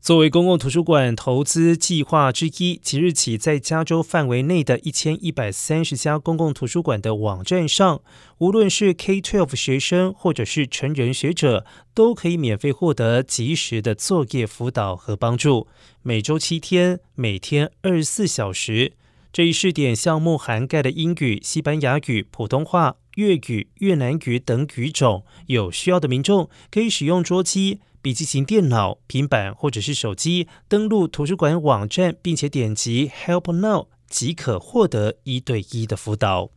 作为公共图书馆投资计划之一，即日起在加州范围内的一千一百三十家公共图书馆的网站上，无论是 K-12 学生或者是成人学者，都可以免费获得及时的作业辅导和帮助。每周七天，每天二十四小时。这一试点项目涵盖了英语、西班牙语、普通话、粤语、越南语等语种。有需要的民众可以使用桌机。笔记型电脑、平板或者是手机登录图书馆网站，并且点击 Help Now 即可获得一对一的辅导。